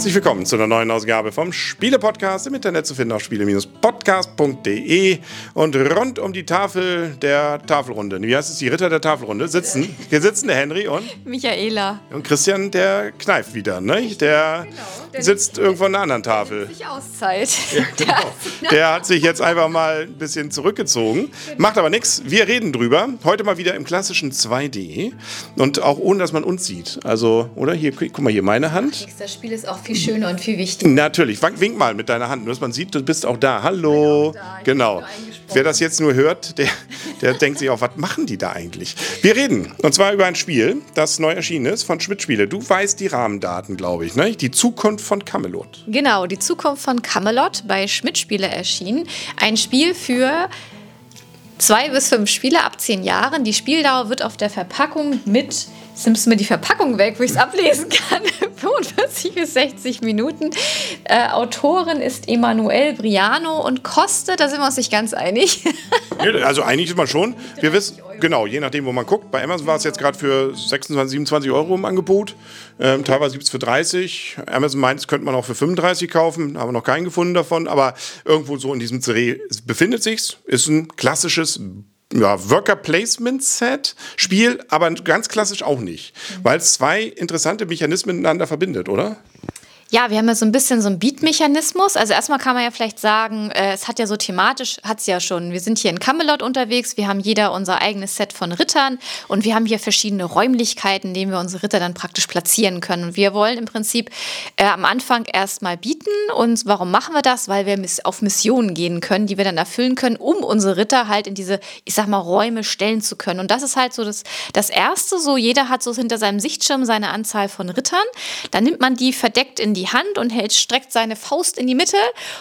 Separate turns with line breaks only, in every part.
Herzlich willkommen zu einer neuen Ausgabe vom Spiele-Podcast im Internet zu finden auf spiele-podcast.de und rund um die Tafel der Tafelrunde. Wie heißt es? Die Ritter der Tafelrunde sitzen. Hier sitzen der Henry und
Michaela.
Und Christian, der kneift wieder, ne? Der, genau, der sitzt irgendwo an einer anderen Tafel.
Der sich Auszeit.
Ja, genau. Der hat sich jetzt einfach mal ein bisschen zurückgezogen. Macht aber nichts. Wir reden drüber. Heute mal wieder im klassischen 2D und auch ohne, dass man uns sieht. Also, oder? Hier, guck mal hier, meine Hand.
Das Spiel ist auch viel schöner und viel wichtiger.
Natürlich. Wink mal mit deiner Hand, nur dass man sieht, du bist auch da. Hallo. Auch da. Genau. Wer das jetzt nur hört, der, der denkt sich auch, was machen die da eigentlich? Wir reden. Und zwar über ein Spiel, das neu erschienen ist von Schmidt Spiele. Du weißt die Rahmendaten, glaube ich, ne? Die Zukunft von Camelot.
Genau, die Zukunft von Camelot bei Schmidt Spiele erschienen. Ein Spiel für zwei bis fünf Spiele ab zehn Jahren. Die Spieldauer wird auf der Verpackung mit Jetzt nimmst du mir die Verpackung weg, wo ich es ablesen kann. 45 bis 60 Minuten. Äh, Autorin ist Emanuel Briano und kostet, da sind wir uns nicht ganz einig.
also einig ist man schon. Wir wissen, genau, je nachdem, wo man guckt. Bei Amazon war es jetzt gerade für 26, 27 Euro im Angebot. Ähm, teilweise gibt es für 30. Amazon meint, es könnte man auch für 35 kaufen. Haben wir noch keinen gefunden davon. Aber irgendwo so in diesem Dreh befindet sich's. Ist ein klassisches ja, Worker Placement Set Spiel, aber ganz klassisch auch nicht, mhm. weil es zwei interessante Mechanismen miteinander verbindet, oder?
Ja, wir haben ja so ein bisschen so einen Beat-Mechanismus. Also erstmal kann man ja vielleicht sagen, äh, es hat ja so thematisch, hat es ja schon. Wir sind hier in Camelot unterwegs, wir haben jeder unser eigenes Set von Rittern und wir haben hier verschiedene Räumlichkeiten, in denen wir unsere Ritter dann praktisch platzieren können. Und wir wollen im Prinzip äh, am Anfang erstmal bieten. Und warum machen wir das? Weil wir auf Missionen gehen können, die wir dann erfüllen können, um unsere Ritter halt in diese, ich sag mal, Räume stellen zu können. Und das ist halt so das, das Erste, so jeder hat so hinter seinem Sichtschirm seine Anzahl von Rittern. Dann nimmt man die verdeckt in die die Hand und hält, streckt seine Faust in die Mitte.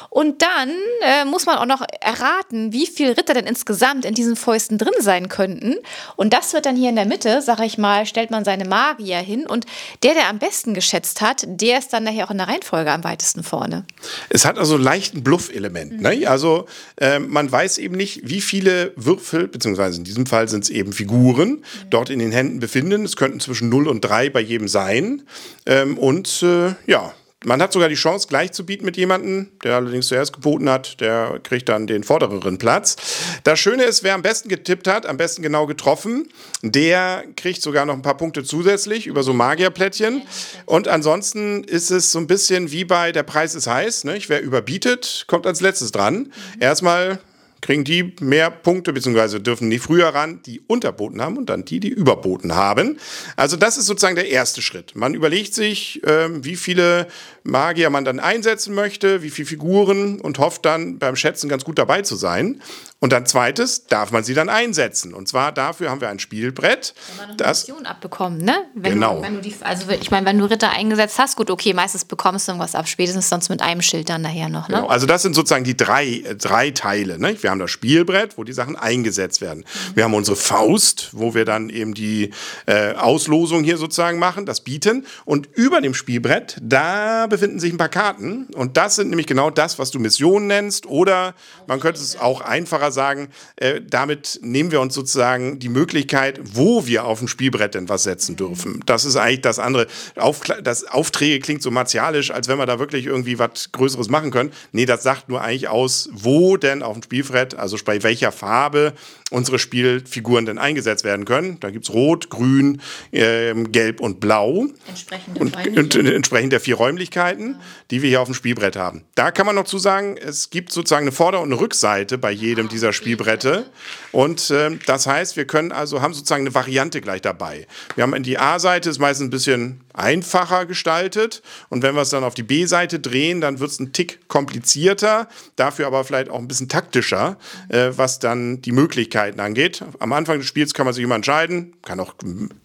Und dann äh, muss man auch noch erraten, wie viele Ritter denn insgesamt in diesen Fäusten drin sein könnten. Und das wird dann hier in der Mitte, sag ich mal, stellt man seine Magier hin. Und der, der am besten geschätzt hat, der ist dann nachher auch in der Reihenfolge am weitesten vorne.
Es hat also leicht ein Bluff-Element. Ne? Mhm. Ne? Also äh, man weiß eben nicht, wie viele Würfel, beziehungsweise in diesem Fall sind es eben Figuren, mhm. dort in den Händen befinden. Es könnten zwischen 0 und 3 bei jedem sein. Ähm, und äh, ja, man hat sogar die Chance, gleich zu bieten mit jemandem, der allerdings zuerst geboten hat, der kriegt dann den vordereren Platz. Das Schöne ist, wer am besten getippt hat, am besten genau getroffen, der kriegt sogar noch ein paar Punkte zusätzlich über so Magierplättchen. Und ansonsten ist es so ein bisschen wie bei Der Preis ist heiß. Ne? Wer überbietet, kommt als letztes dran. Erstmal kriegen die mehr Punkte, beziehungsweise dürfen die früher ran, die unterboten haben und dann die, die überboten haben. Also das ist sozusagen der erste Schritt. Man überlegt sich, äh, wie viele Magier man dann einsetzen möchte, wie viele Figuren und hofft dann beim Schätzen ganz gut dabei zu sein. Und dann zweites, darf man sie dann einsetzen. Und zwar dafür haben wir ein Spielbrett.
Wenn man noch das, eine Mission abbekommen, ne?
Wenn genau.
Du, wenn du die, also ich meine, wenn du Ritter eingesetzt hast, gut, okay, meistens bekommst du irgendwas ab, spätestens sonst mit einem Schild dann nachher noch, ne?
Genau. Also das sind sozusagen die drei, äh, drei Teile. Ne? Wir haben das Spielbrett, wo die Sachen eingesetzt werden. Mhm. Wir haben unsere Faust, wo wir dann eben die äh, Auslosung hier sozusagen machen, das Bieten. Und über dem Spielbrett, da befinden sich ein paar Karten. Und das sind nämlich genau das, was du Mission nennst. Oder man könnte es auch einfacher sagen, äh, damit nehmen wir uns sozusagen die Möglichkeit, wo wir auf dem Spielbrett denn was setzen dürfen. Das ist eigentlich das andere. Auf, das Aufträge klingt so martialisch, als wenn wir da wirklich irgendwie was Größeres machen können. Nee, das sagt nur eigentlich aus, wo denn auf dem Spielbrett, also bei welcher Farbe unsere Spielfiguren denn eingesetzt werden können. Da gibt es Rot, Grün, äh, Gelb und Blau.
Entsprechend,
und, und, entsprechend der vier Räumlichkeiten, ja. die wir hier auf dem Spielbrett haben. Da kann man noch zu sagen, es gibt sozusagen eine Vorder- und eine Rückseite bei jedem dieser Spielbrette. Und äh, das heißt, wir können also haben sozusagen eine Variante gleich dabei. Wir haben die A-Seite ist meistens ein bisschen einfacher gestaltet. Und wenn wir es dann auf die B-Seite drehen, dann wird es ein Tick komplizierter, dafür aber vielleicht auch ein bisschen taktischer, äh, was dann die Möglichkeiten angeht. Am Anfang des Spiels kann man sich immer entscheiden, kann auch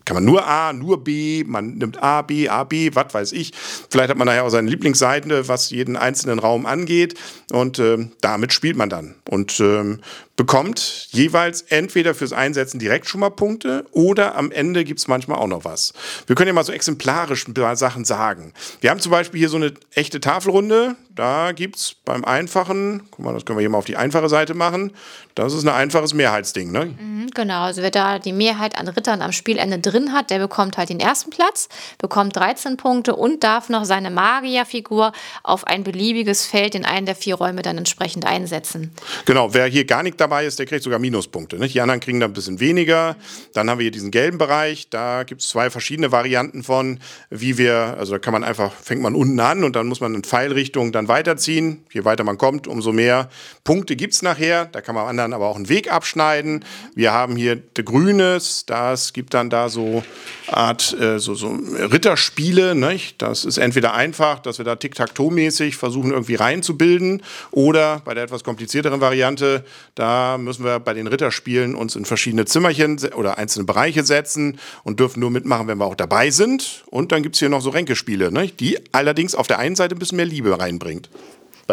kann man nur A, nur B, man nimmt A, B, A, B, was weiß ich. Vielleicht hat man nachher auch seine Lieblingsseite, was jeden einzelnen Raum angeht. Und äh, damit spielt man dann. Und ähm, bekommt jeweils entweder fürs Einsetzen direkt schon mal Punkte oder am Ende gibt es manchmal auch noch was. Wir können ja mal so exemplarisch ein paar Sachen sagen. Wir haben zum Beispiel hier so eine echte Tafelrunde. Da gibt es beim einfachen, guck mal, das können wir hier mal auf die einfache Seite machen. Das ist ein einfaches Mehrheitsding, ne?
Mhm, genau, also wer da die Mehrheit an Rittern am Spielende drin hat, der bekommt halt den ersten Platz, bekommt 13 Punkte und darf noch seine Magierfigur auf ein beliebiges Feld in einen der vier Räume dann entsprechend einsetzen.
Genau, wer hier gar nicht dabei ist, der kriegt sogar Minuspunkte. Nicht? Die anderen kriegen dann ein bisschen weniger. Dann haben wir hier diesen gelben Bereich. Da gibt es zwei verschiedene Varianten von, wie wir, also da kann man einfach, fängt man unten an und dann muss man in Pfeilrichtung dann weiterziehen. Je weiter man kommt, umso mehr Punkte gibt es nachher. Da kann man anderen aber auch einen Weg abschneiden. Wir haben hier Grünes, das gibt dann da so Art äh, so, so Ritterspiele. Nicht? Das ist entweder einfach, dass wir da Tic-Tac-Toe-mäßig versuchen irgendwie reinzubilden oder bei der etwas komplizierteren Variante, da müssen wir bei den Ritterspielen uns in verschiedene Zimmerchen oder einzelne Bereiche setzen und dürfen nur mitmachen, wenn wir auch dabei sind. Und dann gibt es hier noch so Ränkespiele, nicht? die allerdings auf der einen Seite ein bisschen mehr Liebe reinbringt.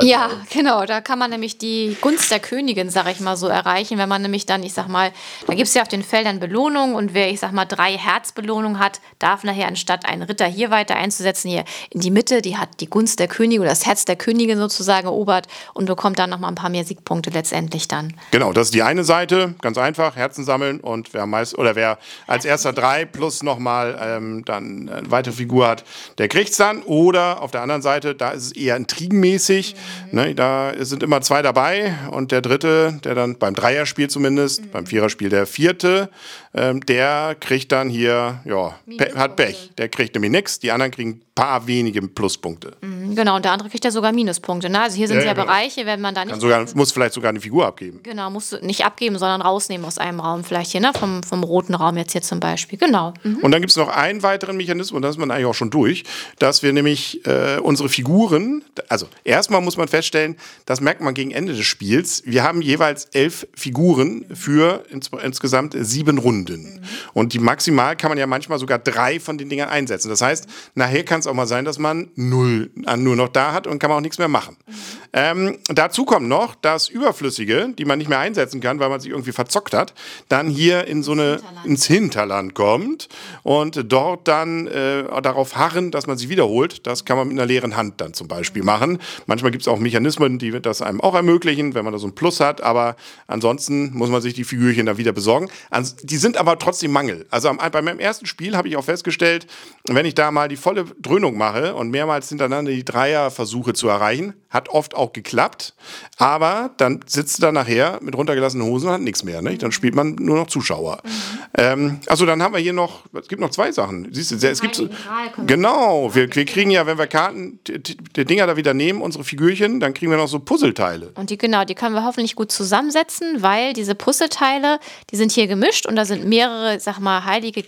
Ja, genau. Da kann man nämlich die Gunst der Königin, sag ich mal so, erreichen. Wenn man nämlich dann, ich sag mal, da gibt es ja auf den Feldern Belohnungen und wer, ich sag mal, drei Herzbelohnungen hat, darf nachher anstatt einen Ritter hier weiter einzusetzen, hier in die Mitte, die hat die Gunst der Königin oder das Herz der Königin sozusagen erobert und bekommt dann nochmal ein paar mehr Siegpunkte letztendlich dann.
Genau, das ist die eine Seite, ganz einfach, Herzen sammeln und wer meist oder wer als erster drei plus nochmal ähm, dann eine weitere Figur hat, der kriegt es dann. Oder auf der anderen Seite, da ist es eher intrigenmäßig. Ne, da sind immer zwei dabei und der dritte, der dann beim Dreierspiel zumindest, mhm. beim Viererspiel der vierte, ähm, der kriegt dann hier, ja, hat Pech. Der kriegt nämlich nichts, die anderen kriegen paar wenige Pluspunkte.
Mhm, genau, und der andere kriegt ja sogar Minuspunkte. Ne? Also hier sind ja, ja genau. Bereiche, wenn man da nicht.
Sogar, muss vielleicht sogar eine Figur abgeben.
Genau, musst du nicht abgeben, sondern rausnehmen aus einem Raum. Vielleicht hier, ne? vom, vom roten Raum jetzt hier zum Beispiel. Genau.
Mhm. Und dann gibt es noch einen weiteren Mechanismus, und da ist man eigentlich auch schon durch, dass wir nämlich äh, unsere Figuren, also erstmal muss man feststellen, das merkt man gegen Ende des Spiels, wir haben jeweils elf Figuren für ins, insgesamt sieben Runden. Mhm. Und die maximal kann man ja manchmal sogar drei von den Dingern einsetzen. Das heißt, nachher kann es auch mal sein, dass man null nur noch da hat und kann man auch nichts mehr machen. Mhm. Ähm, dazu kommt noch das Überflüssige, die man nicht mehr einsetzen kann, weil man sich irgendwie verzockt hat, dann hier in so eine Hinterland. ins Hinterland kommt und dort dann äh, darauf harren, dass man sie wiederholt. Das kann man mit einer leeren Hand dann zum Beispiel mhm. machen. Manchmal gibt es auch Mechanismen, die das einem auch ermöglichen, wenn man da so ein Plus hat, aber ansonsten muss man sich die Figürchen dann wieder besorgen. Die sind aber trotzdem Mangel. Also bei meinem ersten Spiel habe ich auch festgestellt, wenn ich da mal die volle Dröhnung mache und mehrmals hintereinander die Dreier versuche zu erreichen, hat oft auch geklappt, aber dann sitzt du da nachher mit runtergelassenen Hosen und hat nichts mehr. Nicht? Dann spielt man nur noch Zuschauer. Mhm. Ähm, also dann haben wir hier noch, es gibt noch zwei Sachen. Siehst du, es gibt so, genau, wir, wir kriegen ja, wenn wir Karten, die, die Dinger da wieder nehmen, unsere Figürchen, dann kriegen wir noch so Puzzleteile.
Und die genau, die können wir hoffentlich gut zusammensetzen, weil diese Puzzleteile, die sind hier gemischt und da sind mehrere, sag mal, heilige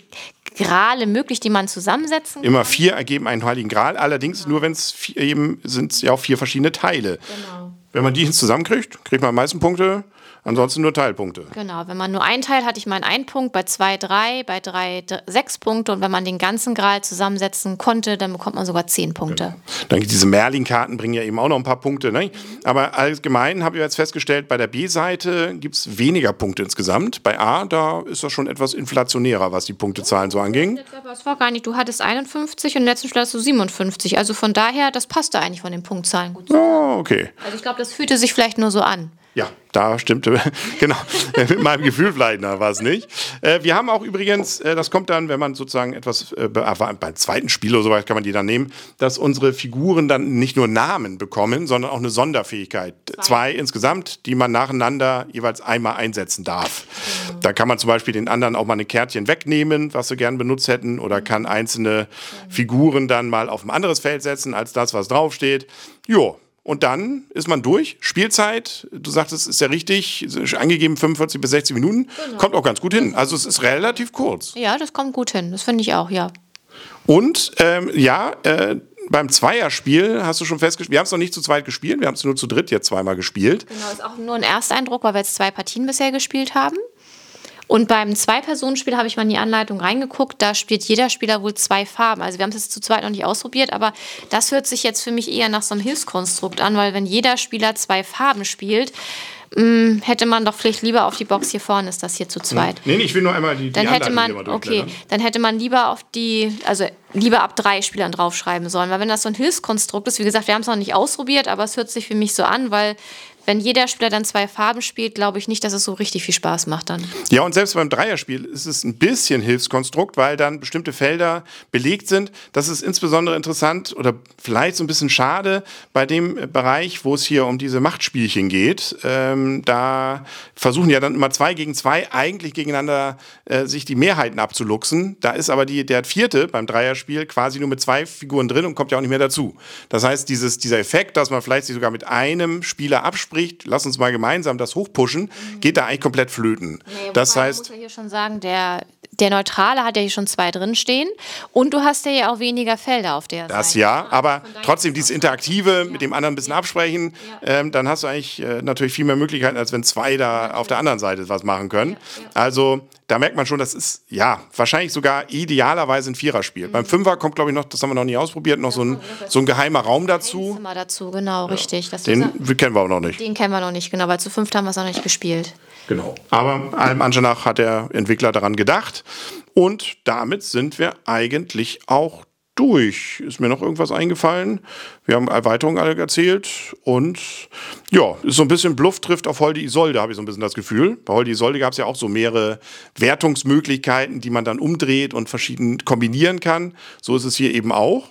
Grale möglich, die man zusammensetzen kann.
Immer vier ergeben einen heiligen Gral, allerdings genau. nur wenn es eben sind ja auch vier verschiedene Teile. Genau. Wenn man die zusammenkriegt, kriegt man am meisten Punkte. Ansonsten nur Teilpunkte.
Genau, wenn man nur einen Teil hat, ich meine einen Punkt, bei zwei drei, bei drei sechs Punkte und wenn man den ganzen Gral zusammensetzen konnte, dann bekommt man sogar zehn Punkte. Genau.
Dann diese Merlin-Karten bringen ja eben auch noch ein paar Punkte. Ne? Mhm. Aber allgemein habe ich jetzt festgestellt, bei der B-Seite gibt es weniger Punkte insgesamt. Bei A, da ist das schon etwas inflationärer, was die Punktezahlen so anging.
Das war gar nicht, du hattest 51 und im letzten Spiel hast du 57. Also von daher, das passte eigentlich von den Punktzahlen gut.
Oh, okay.
Also ich glaube, das fühlte sich vielleicht nur so an.
Ja, da stimmte, genau, mit meinem Gefühl vielleicht nach war es nicht. Äh, wir haben auch übrigens, äh, das kommt dann, wenn man sozusagen etwas, äh, beim zweiten Spiel oder so weit kann man die dann nehmen, dass unsere Figuren dann nicht nur Namen bekommen, sondern auch eine Sonderfähigkeit. Zwei, Zwei insgesamt, die man nacheinander jeweils einmal einsetzen darf. Mhm. Da kann man zum Beispiel den anderen auch mal eine Kärtchen wegnehmen, was sie gern benutzt hätten, oder kann einzelne mhm. Figuren dann mal auf ein anderes Feld setzen, als das, was draufsteht. Jo, und dann ist man durch. Spielzeit, du sagtest, ist ja richtig, ist angegeben 45 bis 60 Minuten. Genau. Kommt auch ganz gut hin. Also es ist relativ kurz.
Ja, das kommt gut hin. Das finde ich auch, ja.
Und ähm, ja, äh, beim Zweierspiel hast du schon festgestellt, wir haben es noch nicht zu zweit gespielt, wir haben es nur zu dritt jetzt zweimal gespielt.
Genau, ist auch nur ein Ersteindruck, weil wir jetzt zwei Partien bisher gespielt haben. Und beim Zwei-Personen-Spiel habe ich mal in die Anleitung reingeguckt. Da spielt jeder Spieler wohl zwei Farben. Also wir haben es jetzt zu zweit noch nicht ausprobiert, aber das hört sich jetzt für mich eher nach so einem Hilfskonstrukt an, weil wenn jeder Spieler zwei Farben spielt, mh, hätte man doch vielleicht lieber auf die Box hier vorne ist das hier zu zweit.
Nee, nee ich will nur einmal die,
dann
die
hätte man, okay, dann hätte man lieber auf die, also lieber ab drei Spielern draufschreiben sollen, weil wenn das so ein Hilfskonstrukt ist, wie gesagt, wir haben es noch nicht ausprobiert, aber es hört sich für mich so an, weil wenn jeder Spieler dann zwei Farben spielt, glaube ich nicht, dass es so richtig viel Spaß macht dann.
Ja, und selbst beim Dreierspiel ist es ein bisschen Hilfskonstrukt, weil dann bestimmte Felder belegt sind. Das ist insbesondere interessant oder vielleicht so ein bisschen schade bei dem Bereich, wo es hier um diese Machtspielchen geht. Ähm, da versuchen ja dann immer zwei gegen zwei eigentlich gegeneinander äh, sich die Mehrheiten abzuluxen. Da ist aber die, der vierte beim Dreierspiel quasi nur mit zwei Figuren drin und kommt ja auch nicht mehr dazu. Das heißt, dieses, dieser Effekt, dass man vielleicht sich sogar mit einem Spieler abspricht, spricht, lass uns mal gemeinsam das hochpushen, mhm. geht da eigentlich komplett flöten.
Nee, das heißt. Ich muss ja hier schon sagen, der, der Neutrale hat ja hier schon zwei drin stehen und du hast ja auch weniger Felder auf der
das
Seite.
Das ja, aber trotzdem dieses Interaktive ja. mit dem anderen ein bisschen absprechen, ja. ähm, dann hast du eigentlich äh, natürlich viel mehr Möglichkeiten, als wenn zwei da auf der anderen Seite was machen können. Also da merkt man schon, das ist ja wahrscheinlich sogar idealerweise ein Viererspiel. Mhm. Beim Fünfer kommt, glaube ich, noch, das haben wir noch nie ausprobiert, noch so ein, so ein geheimer Raum dazu.
Zimmer dazu, genau, richtig.
Das Den kennen wir auch noch nicht.
Den kennen wir noch nicht, genau, weil zu fünft haben wir es noch nicht gespielt.
Genau. Aber allem Anschein nach hat der Entwickler daran gedacht. Und damit sind wir eigentlich auch durch. Ist mir noch irgendwas eingefallen? Wir haben Erweiterungen alle erzählt und ja, ist so ein bisschen Bluff trifft auf Holde Isolde, habe ich so ein bisschen das Gefühl. Bei Holde Isolde gab es ja auch so mehrere Wertungsmöglichkeiten, die man dann umdreht und verschieden kombinieren kann. So ist es hier eben auch.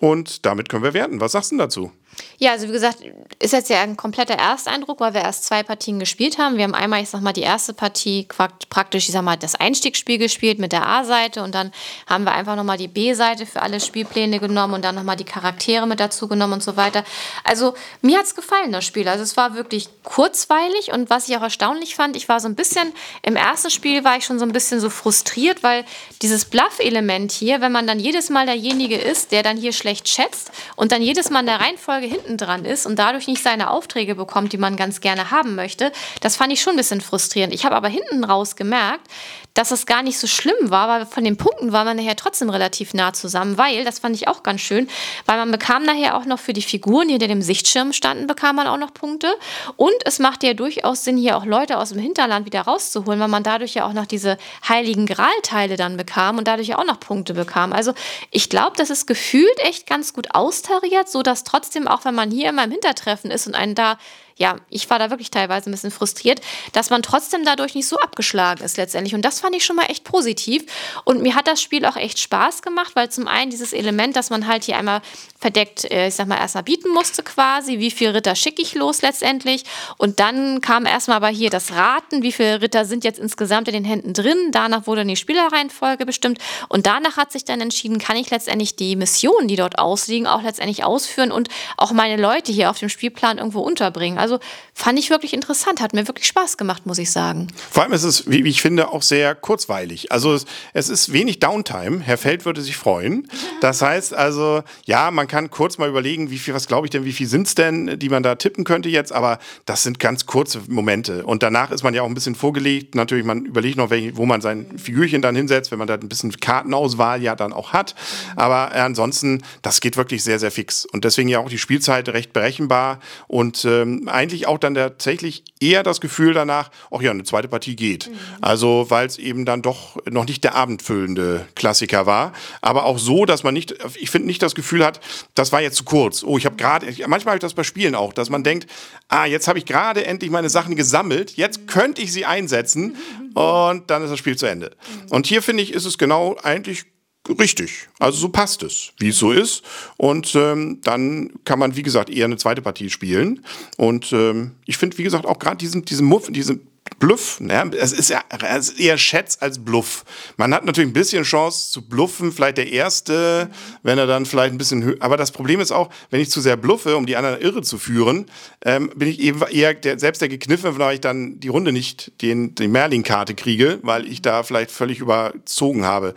Und damit können wir werten. Was sagst du dazu?
Ja, also wie gesagt, ist jetzt ja ein kompletter Ersteindruck, weil wir erst zwei Partien gespielt haben. Wir haben einmal, ich sag mal, die erste Partie praktisch, ich sag mal, das Einstiegsspiel gespielt mit der A-Seite und dann haben wir einfach nochmal die B-Seite für alle Spielpläne genommen und dann nochmal die Charaktere mit dazu genommen und so weiter. Also mir hat es gefallen, das Spiel. Also es war wirklich kurzweilig und was ich auch erstaunlich fand, ich war so ein bisschen, im ersten Spiel war ich schon so ein bisschen so frustriert, weil dieses Bluff-Element hier, wenn man dann jedes Mal derjenige ist, der dann hier schlecht schätzt und dann jedes Mal in der Reihenfolge Tage hinten dran ist und dadurch nicht seine Aufträge bekommt, die man ganz gerne haben möchte, das fand ich schon ein bisschen frustrierend. Ich habe aber hinten raus gemerkt, dass es gar nicht so schlimm war, weil von den Punkten war man nachher trotzdem relativ nah zusammen, weil, das fand ich auch ganz schön, weil man bekam nachher auch noch für die Figuren, die hinter dem Sichtschirm standen, bekam man auch noch Punkte. Und es macht ja durchaus Sinn, hier auch Leute aus dem Hinterland wieder rauszuholen, weil man dadurch ja auch noch diese heiligen Gralteile dann bekam und dadurch ja auch noch Punkte bekam. Also ich glaube, das ist gefühlt echt ganz gut austariert, sodass trotzdem, auch wenn man hier immer im Hintertreffen ist und einen da ja, ich war da wirklich teilweise ein bisschen frustriert, dass man trotzdem dadurch nicht so abgeschlagen ist letztendlich. Und das fand ich schon mal echt positiv. Und mir hat das Spiel auch echt Spaß gemacht, weil zum einen dieses Element, dass man halt hier einmal verdeckt, äh, ich sag mal, erstmal bieten musste quasi, wie viele Ritter schicke ich los letztendlich. Und dann kam erstmal aber hier das Raten, wie viele Ritter sind jetzt insgesamt in den Händen drin. Danach wurde die Spielerreihenfolge bestimmt. Und danach hat sich dann entschieden, kann ich letztendlich die Missionen, die dort ausliegen, auch letztendlich ausführen und auch meine Leute hier auf dem Spielplan irgendwo unterbringen. Also fand ich wirklich interessant, hat mir wirklich Spaß gemacht, muss ich sagen.
Vor allem ist es, wie ich finde, auch sehr kurzweilig. Also es, es ist wenig Downtime. Herr Feld würde sich freuen. Das heißt also, ja, man kann kurz mal überlegen, wie viel, was glaube ich denn, wie viel sind es denn, die man da tippen könnte jetzt, aber das sind ganz kurze Momente. Und danach ist man ja auch ein bisschen vorgelegt. Natürlich, man überlegt noch, wo man sein Figürchen dann hinsetzt, wenn man da ein bisschen Kartenauswahl ja dann auch hat. Aber ansonsten, das geht wirklich sehr, sehr fix. Und deswegen ja auch die Spielzeit recht berechenbar und ähm, eigentlich auch dann tatsächlich eher das Gefühl danach, ach ja, eine zweite Partie geht. Mhm. Also, weil es eben dann doch noch nicht der abendfüllende Klassiker war. Aber auch so, dass man nicht, ich finde nicht das Gefühl hat, das war jetzt zu kurz. Oh, ich habe gerade, manchmal habe ich das bei Spielen auch, dass man denkt, ah, jetzt habe ich gerade endlich meine Sachen gesammelt, jetzt mhm. könnte ich sie einsetzen und dann ist das Spiel zu Ende. Mhm. Und hier finde ich, ist es genau eigentlich richtig. Also so passt es, wie es so ist. Und ähm, dann kann man, wie gesagt, eher eine zweite Partie spielen. Und ähm, ich finde, wie gesagt, auch gerade diesen, diesen Muff, diesen Bluff, ne? es, ist ja, es ist eher Schätz als Bluff. Man hat natürlich ein bisschen Chance zu bluffen, vielleicht der Erste, wenn er dann vielleicht ein bisschen höher. Aber das Problem ist auch, wenn ich zu sehr bluffe, um die anderen irre zu führen, ähm, bin ich eben eher der, selbst der Gekniffen, weil ich dann die Runde nicht den, die Merlin-Karte kriege, weil ich da vielleicht völlig überzogen habe.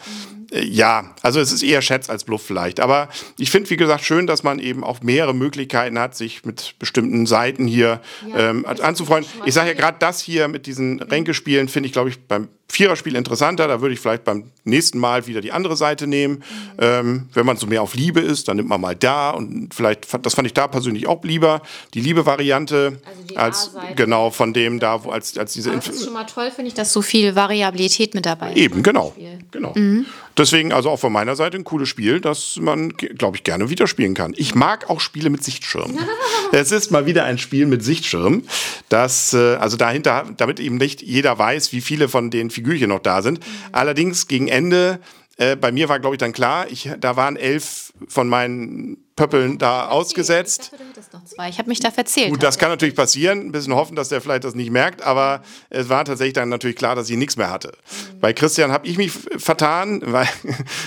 Äh, ja, also es ist eher Schätz als Bluff vielleicht. Aber ich finde, wie gesagt, schön, dass man eben auch mehrere Möglichkeiten hat, sich mit bestimmten Seiten hier ja, ähm, anzufreunden. Ich sage ja gerade das hier mit diesen Ränkespielen, finde ich, glaube ich, beim Viererspiel interessanter, da würde ich vielleicht beim nächsten Mal wieder die andere Seite nehmen. Mhm. Ähm, wenn man so mehr auf Liebe ist, dann nimmt man mal da und vielleicht, das fand ich da persönlich auch lieber, die Liebe-Variante also als genau von dem da, wo als, als diese.
Aber das ist schon mal toll, finde ich, dass so viel Variabilität mit dabei ist.
Eben, genau. genau. Mhm. Deswegen also auch von meiner Seite ein cooles Spiel, das man, glaube ich, gerne wieder spielen kann. Ich mag auch Spiele mit Sichtschirm. es ist mal wieder ein Spiel mit Sichtschirm, das, äh, also dahinter, damit eben nicht jeder weiß, wie viele von den Figürchen noch da sind. Mhm. Allerdings gegen Ende, äh, bei mir war, glaube ich, dann klar, ich, da waren elf von meinen Pöppeln da ausgesetzt. Ich,
dachte, ich habe mich da verzählt.
Gut, das kann natürlich passieren. Ein bisschen hoffen, dass der vielleicht das nicht merkt, aber es war tatsächlich dann natürlich klar, dass ich nichts mehr hatte. Mhm. Bei Christian habe ich mich vertan, weil,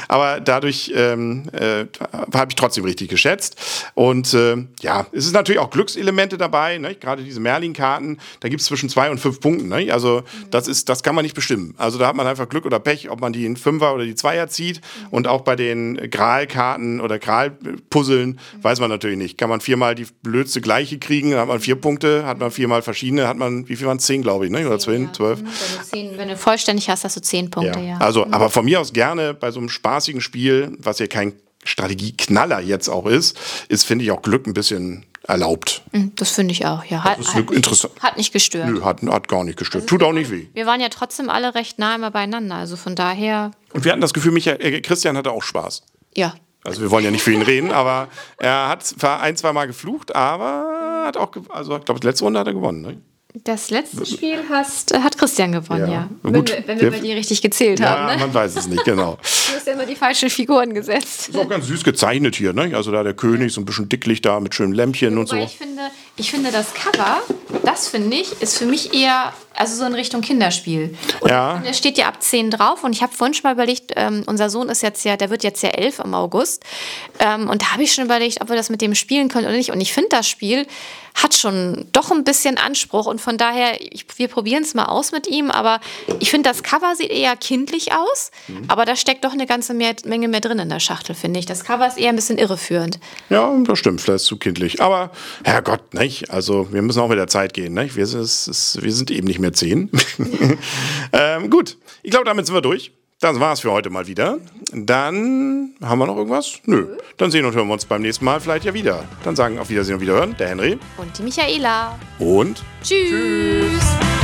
aber dadurch ähm, äh, habe ich trotzdem richtig geschätzt. Und äh, ja, es ist natürlich auch Glückselemente dabei, ne? gerade diese Merlin-Karten, da gibt es zwischen zwei und fünf Punkten. Ne? Also mhm. das ist, das kann man nicht bestimmen. Also da hat man einfach Glück oder Pech, ob man die in Fünfer oder die Zweier zieht. Mhm. Und auch bei den Gral-Karten oder Gral-Puzzle Füllen, weiß man natürlich nicht. Kann man viermal die blödste gleiche kriegen, dann hat man vier Punkte, hat man viermal verschiedene, hat man, wie viel waren es? Zehn, glaube ich, ne? oder zehn, ja. zwölf.
Wenn du, zehn, wenn du vollständig hast, hast du zehn Punkte, ja. ja.
Also, mhm. aber von mir aus gerne bei so einem spaßigen Spiel, was ja kein Strategieknaller jetzt auch ist, ist, finde ich, auch Glück ein bisschen erlaubt.
Mhm, das finde ich auch, ja.
Hat, hat,
interessant. Nicht, hat nicht gestört.
Nö, hat, hat gar nicht gestört. Also Tut auch nicht weh.
Wir waren ja trotzdem alle recht nah immer beieinander, also von daher.
Und wir hatten das Gefühl, Michael, äh, Christian hatte auch Spaß.
Ja,
also wir wollen ja nicht für ihn reden, aber er hat zwar ein, zwei Mal geflucht, aber hat auch, also ich glaube, die letzte Runde hat er gewonnen. Ne?
Das letzte Spiel hast, hat Christian gewonnen, ja. ja. Wenn, wir, wenn wir bei dir richtig gezählt ja, haben.
Ne? man weiß es nicht, genau.
du hast ja immer die falschen Figuren gesetzt.
Ist auch ganz süß gezeichnet hier, ne? Also da der König, so ein bisschen dicklich da mit schönen Lämpchen Wobei und so.
Ich finde, ich finde, das Cover, das finde ich, ist für mich eher, also so in Richtung Kinderspiel. Und
ja.
Da steht ja ab 10 drauf und ich habe vorhin schon mal überlegt, ähm, unser Sohn ist jetzt ja, der wird jetzt ja 11 im August. Ähm, und da habe ich schon überlegt, ob wir das mit dem spielen können oder nicht. Und ich finde das Spiel hat schon doch ein bisschen Anspruch und von daher, ich, wir probieren es mal aus mit ihm, aber ich finde, das Cover sieht eher kindlich aus, mhm. aber da steckt doch eine ganze mehr, Menge mehr drin in der Schachtel, finde ich. Das Cover ist eher ein bisschen irreführend.
Ja, das stimmt, vielleicht zu kindlich. Aber Herrgott, nicht? Also wir müssen auch mit der Zeit gehen. Nicht? Wir, ist, wir sind eben nicht mehr zehn. ähm, gut, ich glaube, damit sind wir durch. Das war's für heute mal wieder. Dann haben wir noch irgendwas? Nö. Dann sehen und hören wir uns beim nächsten Mal vielleicht ja wieder. Dann sagen auf Wiedersehen und Wiederhören der Henry.
Und die Michaela.
Und
Tschüss. Tschüss.